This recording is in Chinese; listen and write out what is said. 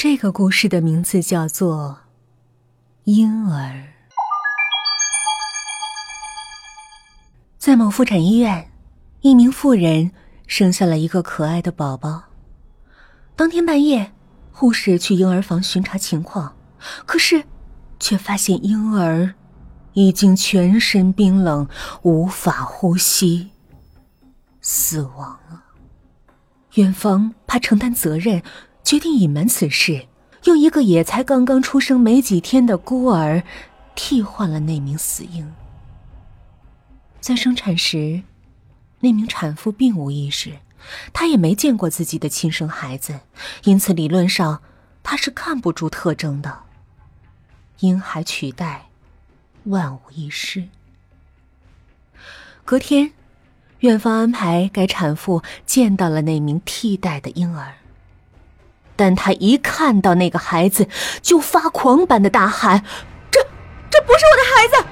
这个故事的名字叫做《婴儿》。在某妇产医院，一名妇人生下了一个可爱的宝宝。当天半夜，护士去婴儿房巡查情况，可是却发现婴儿已经全身冰冷，无法呼吸，死亡了。院方怕承担责任。决定隐瞒此事，用一个也才刚刚出生没几天的孤儿替换了那名死婴。在生产时，那名产妇并无意识，她也没见过自己的亲生孩子，因此理论上她是看不出特征的。婴孩取代，万无一失。隔天，院方安排该产妇见到了那名替代的婴儿。但他一看到那个孩子，就发狂般的大喊：“这，这不是我的孩子！”